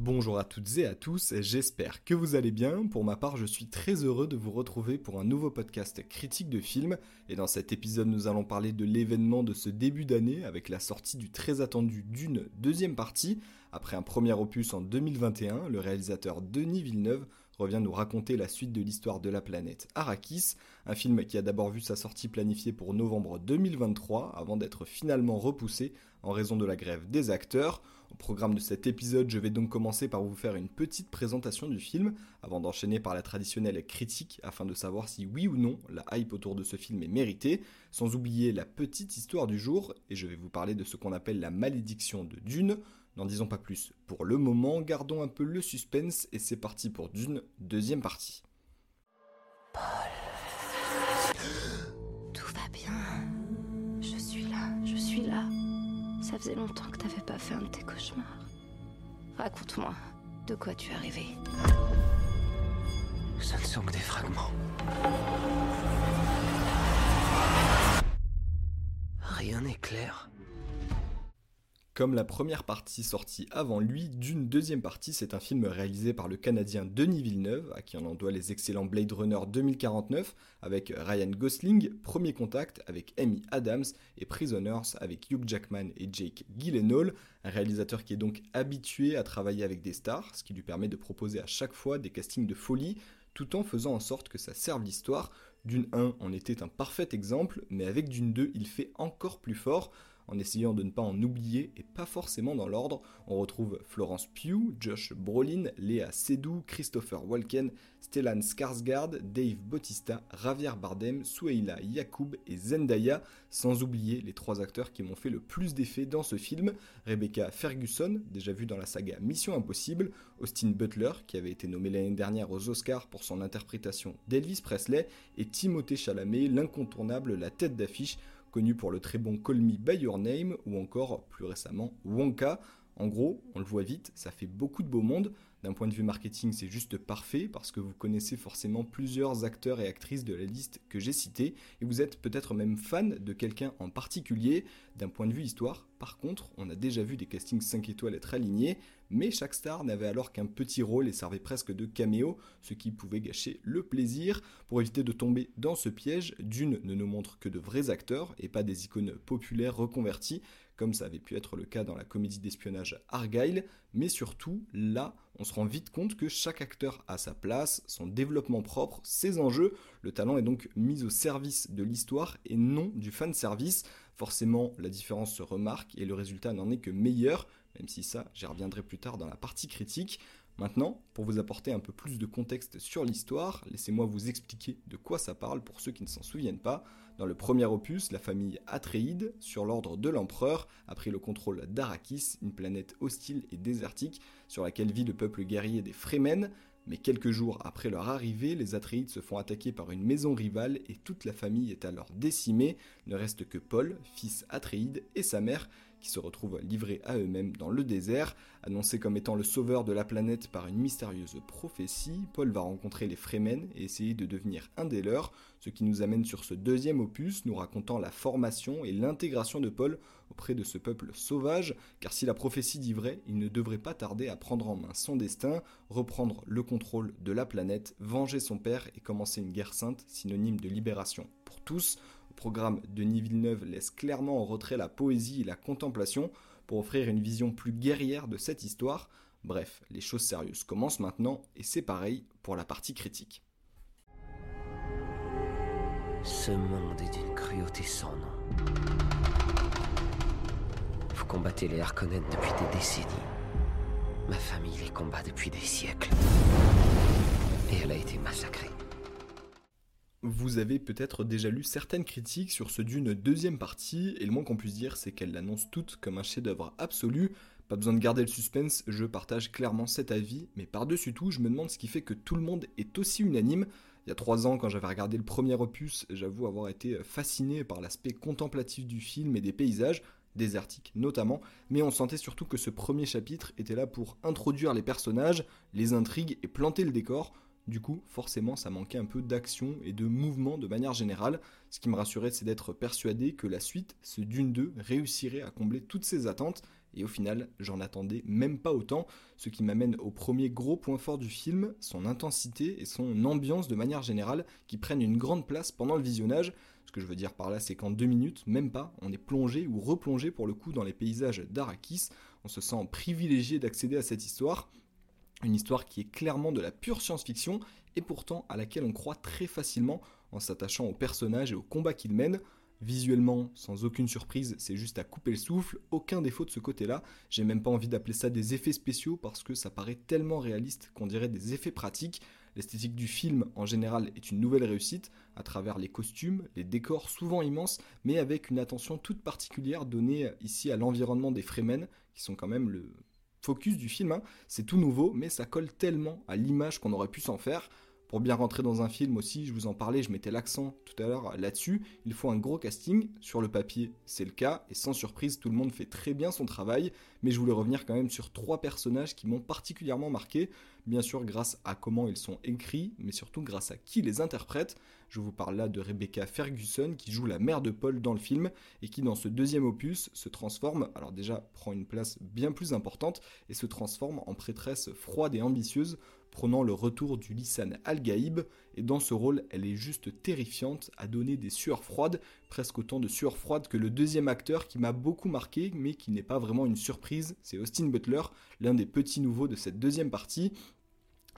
Bonjour à toutes et à tous, j'espère que vous allez bien. Pour ma part, je suis très heureux de vous retrouver pour un nouveau podcast critique de film. Et dans cet épisode, nous allons parler de l'événement de ce début d'année avec la sortie du très attendu d'une deuxième partie. Après un premier opus en 2021, le réalisateur Denis Villeneuve revient nous raconter la suite de l'histoire de la planète Arrakis, un film qui a d'abord vu sa sortie planifiée pour novembre 2023 avant d'être finalement repoussé en raison de la grève des acteurs. Au programme de cet épisode, je vais donc commencer par vous faire une petite présentation du film, avant d'enchaîner par la traditionnelle critique afin de savoir si oui ou non la hype autour de ce film est méritée, sans oublier la petite histoire du jour, et je vais vous parler de ce qu'on appelle la malédiction de Dune. N'en disons pas plus pour le moment, gardons un peu le suspense et c'est parti pour Dune, deuxième partie. Ça faisait longtemps que t'avais pas fait un de tes cauchemars. Raconte-moi, de quoi tu es arrivé Ce ne sont que des fragments. Rien n'est clair. Comme la première partie sortie avant lui, d'une deuxième partie, c'est un film réalisé par le Canadien Denis Villeneuve, à qui on en doit les excellents Blade Runner 2049, avec Ryan Gosling, Premier Contact avec Amy Adams, et Prisoners avec Hugh Jackman et Jake Gyllenhaal, un réalisateur qui est donc habitué à travailler avec des stars, ce qui lui permet de proposer à chaque fois des castings de folie, tout en faisant en sorte que ça serve l'histoire. Dune 1 en était un parfait exemple, mais avec Dune 2, il fait encore plus fort, en essayant de ne pas en oublier et pas forcément dans l'ordre. On retrouve Florence Pugh, Josh Brolin, Léa Seydoux, Christopher Walken, Stellan Skarsgård, Dave Bautista, Javier Bardem, Sueila Yacoub et Zendaya, sans oublier les trois acteurs qui m'ont fait le plus d'effet dans ce film, Rebecca Ferguson, déjà vue dans la saga Mission Impossible, Austin Butler, qui avait été nommé l'année dernière aux Oscars pour son interprétation d'Elvis Presley, et Timothée Chalamet, l'incontournable, la tête d'affiche connu pour le très bon Call Me By Your Name ou encore plus récemment Wonka. En gros, on le voit vite, ça fait beaucoup de beau monde. D'un point de vue marketing, c'est juste parfait parce que vous connaissez forcément plusieurs acteurs et actrices de la liste que j'ai citée et vous êtes peut-être même fan de quelqu'un en particulier. D'un point de vue histoire, par contre, on a déjà vu des castings 5 étoiles être alignés, mais chaque star n'avait alors qu'un petit rôle et servait presque de caméo, ce qui pouvait gâcher le plaisir. Pour éviter de tomber dans ce piège, Dune ne nous montre que de vrais acteurs et pas des icônes populaires reconverties, comme ça avait pu être le cas dans la comédie d'espionnage Argyle, mais surtout, là, on se rend vite compte que chaque acteur a sa place, son développement propre, ses enjeux, le talent est donc mis au service de l'histoire et non du fan service. Forcément, la différence se remarque et le résultat n'en est que meilleur, même si ça, j'y reviendrai plus tard dans la partie critique. Maintenant, pour vous apporter un peu plus de contexte sur l'histoire, laissez-moi vous expliquer de quoi ça parle pour ceux qui ne s'en souviennent pas. Dans le premier opus, la famille Atréide, sur l'ordre de l'empereur, a pris le contrôle d'Arakis, une planète hostile et désertique sur laquelle vit le peuple guerrier des Fremen. Mais quelques jours après leur arrivée, les Atréides se font attaquer par une maison rivale et toute la famille est alors décimée. Ne reste que Paul, fils Atréide, et sa mère, qui se retrouvent livrés à eux-mêmes dans le désert. Annoncé comme étant le sauveur de la planète par une mystérieuse prophétie, Paul va rencontrer les Fremen et essayer de devenir un des leurs, ce qui nous amène sur ce deuxième opus nous racontant la formation et l'intégration de Paul auprès de ce peuple sauvage, car si la prophétie dit vrai, il ne devrait pas tarder à prendre en main son destin, reprendre le contrôle de la planète, venger son père et commencer une guerre sainte, synonyme de libération pour tous. Programme, Denis Villeneuve laisse clairement en retrait la poésie et la contemplation pour offrir une vision plus guerrière de cette histoire. Bref, les choses sérieuses commencent maintenant et c'est pareil pour la partie critique. Ce monde est d'une cruauté sans nom. Vous combattez les Harkonnen depuis des décennies. Ma famille les combat depuis des siècles. Et elle a été massacrée. Vous avez peut-être déjà lu certaines critiques sur ce d'une deuxième partie, et le moins qu'on puisse dire, c'est qu'elle l'annonce toute comme un chef-d'œuvre absolu. Pas besoin de garder le suspense, je partage clairement cet avis, mais par-dessus tout, je me demande ce qui fait que tout le monde est aussi unanime. Il y a trois ans, quand j'avais regardé le premier opus, j'avoue avoir été fasciné par l'aspect contemplatif du film et des paysages, désertiques notamment, mais on sentait surtout que ce premier chapitre était là pour introduire les personnages, les intrigues et planter le décor. Du coup, forcément, ça manquait un peu d'action et de mouvement de manière générale. Ce qui me rassurait, c'est d'être persuadé que la suite, ce Dune 2, réussirait à combler toutes ces attentes et au final, j'en attendais même pas autant, ce qui m'amène au premier gros point fort du film, son intensité et son ambiance de manière générale, qui prennent une grande place pendant le visionnage. Ce que je veux dire par là, c'est qu'en deux minutes, même pas, on est plongé ou replongé pour le coup dans les paysages d'Arakis, on se sent privilégié d'accéder à cette histoire, une histoire qui est clairement de la pure science-fiction et pourtant à laquelle on croit très facilement en s'attachant aux personnages et aux combats qu'ils mènent. Visuellement, sans aucune surprise, c'est juste à couper le souffle, aucun défaut de ce côté-là. J'ai même pas envie d'appeler ça des effets spéciaux parce que ça paraît tellement réaliste qu'on dirait des effets pratiques. L'esthétique du film en général est une nouvelle réussite à travers les costumes, les décors souvent immenses, mais avec une attention toute particulière donnée ici à l'environnement des Fremen, qui sont quand même le focus du film. Hein. C'est tout nouveau, mais ça colle tellement à l'image qu'on aurait pu s'en faire. Pour bien rentrer dans un film aussi, je vous en parlais, je mettais l'accent tout à l'heure là-dessus, il faut un gros casting, sur le papier c'est le cas, et sans surprise tout le monde fait très bien son travail, mais je voulais revenir quand même sur trois personnages qui m'ont particulièrement marqué, bien sûr grâce à comment ils sont écrits, mais surtout grâce à qui les interprète. Je vous parle là de Rebecca Ferguson qui joue la mère de Paul dans le film et qui dans ce deuxième opus se transforme, alors déjà prend une place bien plus importante et se transforme en prêtresse froide et ambitieuse prenant le retour du Lissan Al-Gaïb, et dans ce rôle, elle est juste terrifiante, à donner des sueurs froides, presque autant de sueurs froides que le deuxième acteur qui m'a beaucoup marqué, mais qui n'est pas vraiment une surprise, c'est Austin Butler, l'un des petits nouveaux de cette deuxième partie.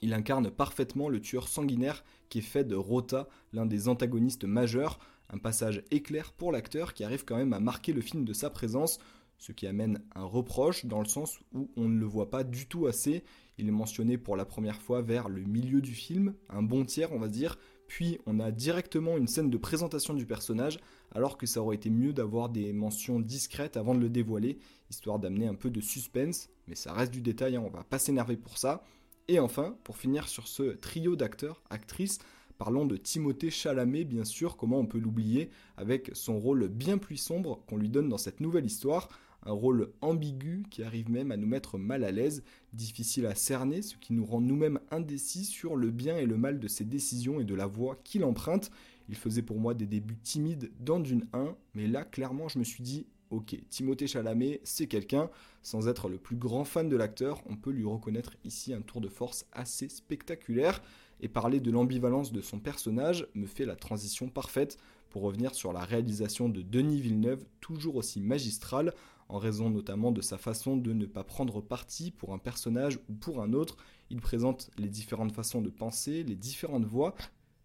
Il incarne parfaitement le tueur sanguinaire qui est fait de Rota, l'un des antagonistes majeurs, un passage éclair pour l'acteur qui arrive quand même à marquer le film de sa présence, ce qui amène un reproche dans le sens où on ne le voit pas du tout assez. Il est mentionné pour la première fois vers le milieu du film, un bon tiers on va dire, puis on a directement une scène de présentation du personnage, alors que ça aurait été mieux d'avoir des mentions discrètes avant de le dévoiler, histoire d'amener un peu de suspense, mais ça reste du détail, hein, on va pas s'énerver pour ça. Et enfin, pour finir sur ce trio d'acteurs, actrices, Parlons de Timothée Chalamet, bien sûr, comment on peut l'oublier, avec son rôle bien plus sombre qu'on lui donne dans cette nouvelle histoire, un rôle ambigu qui arrive même à nous mettre mal à l'aise, difficile à cerner, ce qui nous rend nous-mêmes indécis sur le bien et le mal de ses décisions et de la voie qu'il emprunte. Il faisait pour moi des débuts timides dans Dune 1, mais là clairement je me suis dit ok, Timothée Chalamet, c'est quelqu'un. Sans être le plus grand fan de l'acteur, on peut lui reconnaître ici un tour de force assez spectaculaire et parler de l'ambivalence de son personnage me fait la transition parfaite pour revenir sur la réalisation de Denis Villeneuve, toujours aussi magistrale, en raison notamment de sa façon de ne pas prendre parti pour un personnage ou pour un autre. Il présente les différentes façons de penser, les différentes voix,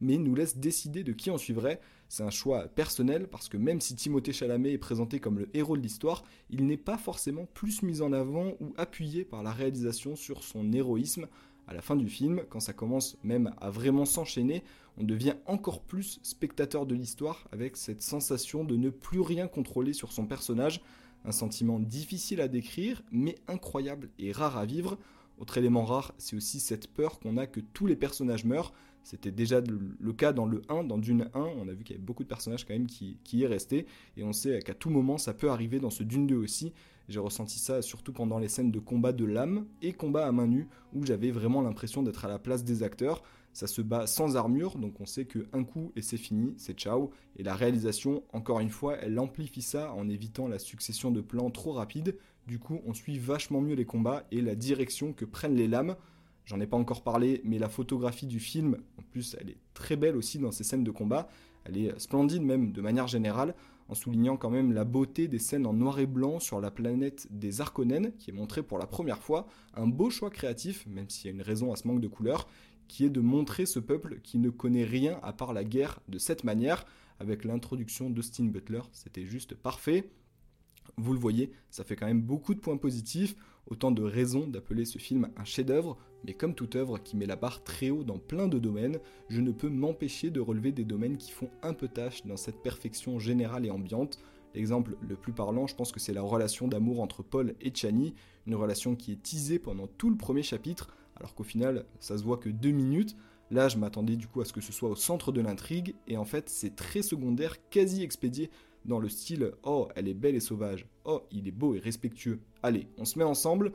mais nous laisse décider de qui on suivrait. C'est un choix personnel parce que même si Timothée Chalamet est présenté comme le héros de l'histoire, il n'est pas forcément plus mis en avant ou appuyé par la réalisation sur son héroïsme à la fin du film, quand ça commence même à vraiment s'enchaîner, on devient encore plus spectateur de l'histoire avec cette sensation de ne plus rien contrôler sur son personnage, un sentiment difficile à décrire mais incroyable et rare à vivre. Autre élément rare, c'est aussi cette peur qu'on a que tous les personnages meurent. C'était déjà le cas dans le 1, dans Dune 1, on a vu qu'il y avait beaucoup de personnages quand même qui, qui y restaient, et on sait qu'à tout moment ça peut arriver dans ce Dune 2 aussi, j'ai ressenti ça surtout pendant les scènes de combat de l'âme et combat à main nue où j'avais vraiment l'impression d'être à la place des acteurs. Ça se bat sans armure, donc on sait que un coup et c'est fini, c'est ciao. Et la réalisation, encore une fois, elle amplifie ça en évitant la succession de plans trop rapides. Du coup, on suit vachement mieux les combats et la direction que prennent les lames. J'en ai pas encore parlé, mais la photographie du film, en plus, elle est très belle aussi dans ces scènes de combat. Elle est splendide même de manière générale en soulignant quand même la beauté des scènes en noir et blanc sur la planète des Arconènes, qui est montrée pour la première fois, un beau choix créatif, même s'il y a une raison à ce manque de couleurs, qui est de montrer ce peuple qui ne connaît rien à part la guerre de cette manière, avec l'introduction d'Austin Butler, c'était juste parfait. Vous le voyez, ça fait quand même beaucoup de points positifs, autant de raisons d'appeler ce film un chef-d'œuvre, mais comme toute œuvre qui met la barre très haut dans plein de domaines, je ne peux m'empêcher de relever des domaines qui font un peu tâche dans cette perfection générale et ambiante. L'exemple le plus parlant, je pense que c'est la relation d'amour entre Paul et Chani, une relation qui est teasée pendant tout le premier chapitre, alors qu'au final, ça se voit que deux minutes. Là, je m'attendais du coup à ce que ce soit au centre de l'intrigue, et en fait, c'est très secondaire, quasi expédié dans le style Oh, elle est belle et sauvage. Oh, il est beau et respectueux. Allez, on se met ensemble.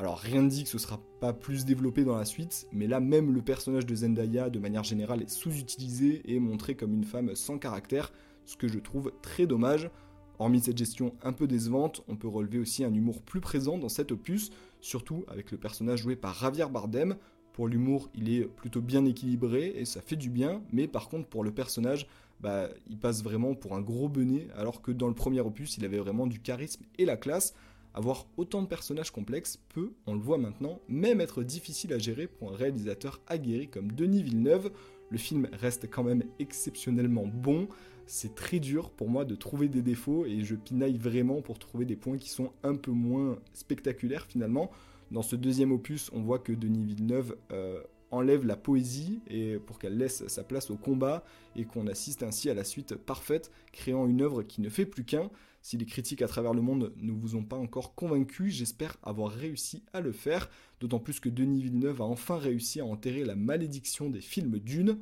Alors rien ne dit que ce sera pas plus développé dans la suite, mais là même le personnage de Zendaya de manière générale est sous-utilisé et montré comme une femme sans caractère, ce que je trouve très dommage. Hormis cette gestion un peu décevante, on peut relever aussi un humour plus présent dans cet opus, surtout avec le personnage joué par Javier Bardem. Pour l'humour, il est plutôt bien équilibré et ça fait du bien, mais par contre pour le personnage, bah, il passe vraiment pour un gros benet, alors que dans le premier opus, il avait vraiment du charisme et la classe. Avoir autant de personnages complexes peut, on le voit maintenant, même être difficile à gérer pour un réalisateur aguerri comme Denis Villeneuve. Le film reste quand même exceptionnellement bon. C'est très dur pour moi de trouver des défauts et je pinaille vraiment pour trouver des points qui sont un peu moins spectaculaires finalement. Dans ce deuxième opus, on voit que Denis Villeneuve euh, enlève la poésie et pour qu'elle laisse sa place au combat et qu'on assiste ainsi à la suite parfaite, créant une œuvre qui ne fait plus qu'un. Si les critiques à travers le monde ne vous ont pas encore convaincu, j'espère avoir réussi à le faire, d'autant plus que Denis Villeneuve a enfin réussi à enterrer la malédiction des films d'une.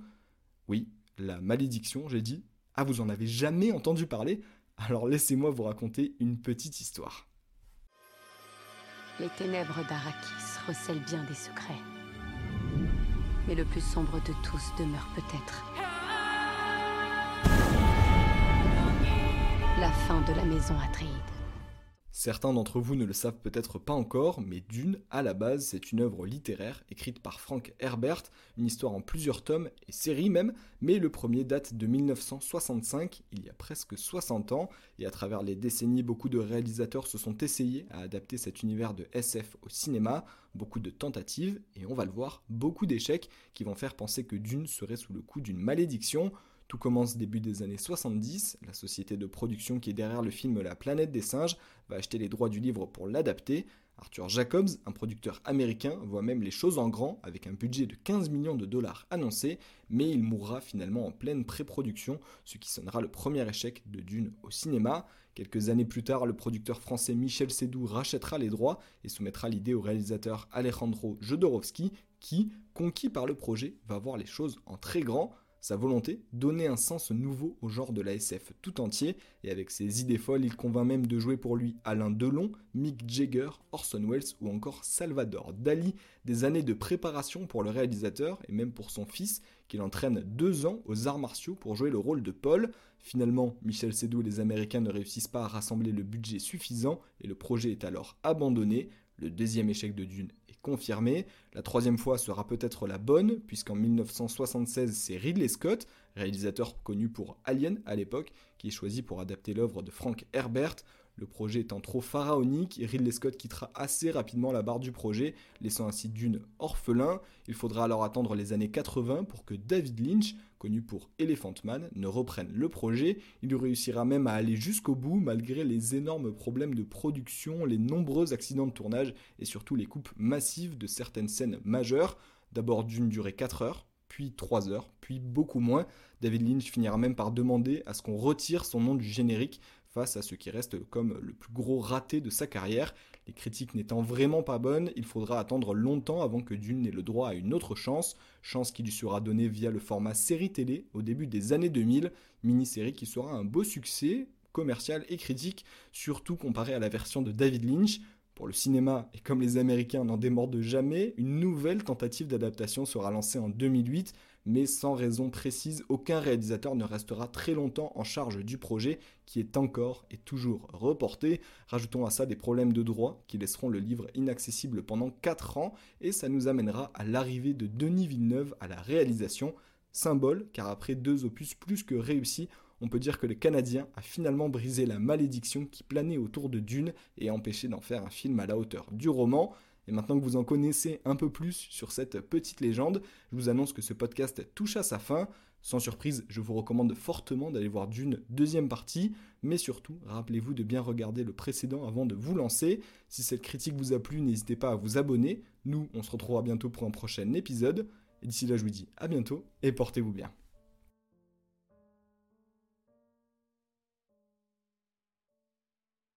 Oui, la malédiction, j'ai dit. Ah, vous en avez jamais entendu parler? Alors laissez-moi vous raconter une petite histoire. Les ténèbres d'Arakis recèlent bien des secrets mais le plus sombre de tous demeure peut-être. La fin de la maison Atreide. Certains d'entre vous ne le savent peut-être pas encore, mais Dune, à la base, c'est une œuvre littéraire écrite par Frank Herbert, une histoire en plusieurs tomes et séries même, mais le premier date de 1965, il y a presque 60 ans, et à travers les décennies, beaucoup de réalisateurs se sont essayés à adapter cet univers de SF au cinéma, beaucoup de tentatives, et on va le voir, beaucoup d'échecs qui vont faire penser que Dune serait sous le coup d'une malédiction, tout commence début des années 70, la société de production qui est derrière le film La planète des singes va acheter les droits du livre pour l'adapter. Arthur Jacobs, un producteur américain, voit même les choses en grand avec un budget de 15 millions de dollars annoncé, mais il mourra finalement en pleine pré-production, ce qui sonnera le premier échec de Dune au cinéma. Quelques années plus tard, le producteur français Michel Sédou rachètera les droits et soumettra l'idée au réalisateur Alejandro Jodorowsky, qui, conquis par le projet, va voir les choses en très grand. Sa volonté, donner un sens nouveau au genre de la SF tout entier, et avec ses idées folles, il convainc même de jouer pour lui Alain Delon, Mick Jagger, Orson Welles ou encore Salvador Dali, des années de préparation pour le réalisateur et même pour son fils, qu'il entraîne deux ans aux arts martiaux pour jouer le rôle de Paul. Finalement, Michel Sédou et les Américains ne réussissent pas à rassembler le budget suffisant et le projet est alors abandonné. Le deuxième échec de Dune La troisième fois sera peut-être la bonne, puisqu'en 1976, c'est Ridley Scott, réalisateur connu pour Alien à l'époque, qui est choisi pour adapter l'œuvre de Frank Herbert. Le projet étant trop pharaonique, Ridley Scott quittera assez rapidement la barre du projet, laissant ainsi Dune orphelin. Il faudra alors attendre les années 80 pour que David Lynch, connu pour Elephant Man, ne reprenne le projet. Il réussira même à aller jusqu'au bout malgré les énormes problèmes de production, les nombreux accidents de tournage et surtout les coupes massives de certaines scènes majeures. D'abord d'une durée 4 heures, puis 3 heures, puis beaucoup moins. David Lynch finira même par demander à ce qu'on retire son nom du générique face à ce qui reste comme le plus gros raté de sa carrière. Les critiques n'étant vraiment pas bonnes, il faudra attendre longtemps avant que Dune n'ait le droit à une autre chance, chance qui lui sera donnée via le format série télé au début des années 2000, mini-série qui sera un beau succès commercial et critique, surtout comparé à la version de David Lynch. Pour le cinéma, et comme les Américains n'en démordent jamais, une nouvelle tentative d'adaptation sera lancée en 2008, mais sans raison précise, aucun réalisateur ne restera très longtemps en charge du projet qui est encore et toujours reporté. Rajoutons à ça des problèmes de droit qui laisseront le livre inaccessible pendant 4 ans et ça nous amènera à l'arrivée de Denis Villeneuve à la réalisation. Symbole, car après deux opus plus que réussis, on peut dire que le Canadien a finalement brisé la malédiction qui planait autour de Dune et empêché d'en faire un film à la hauteur du roman. Et maintenant que vous en connaissez un peu plus sur cette petite légende, je vous annonce que ce podcast touche à sa fin. Sans surprise, je vous recommande fortement d'aller voir Dune deuxième partie, mais surtout, rappelez-vous de bien regarder le précédent avant de vous lancer. Si cette critique vous a plu, n'hésitez pas à vous abonner. Nous, on se retrouvera bientôt pour un prochain épisode. Et d'ici là, je vous dis à bientôt et portez-vous bien.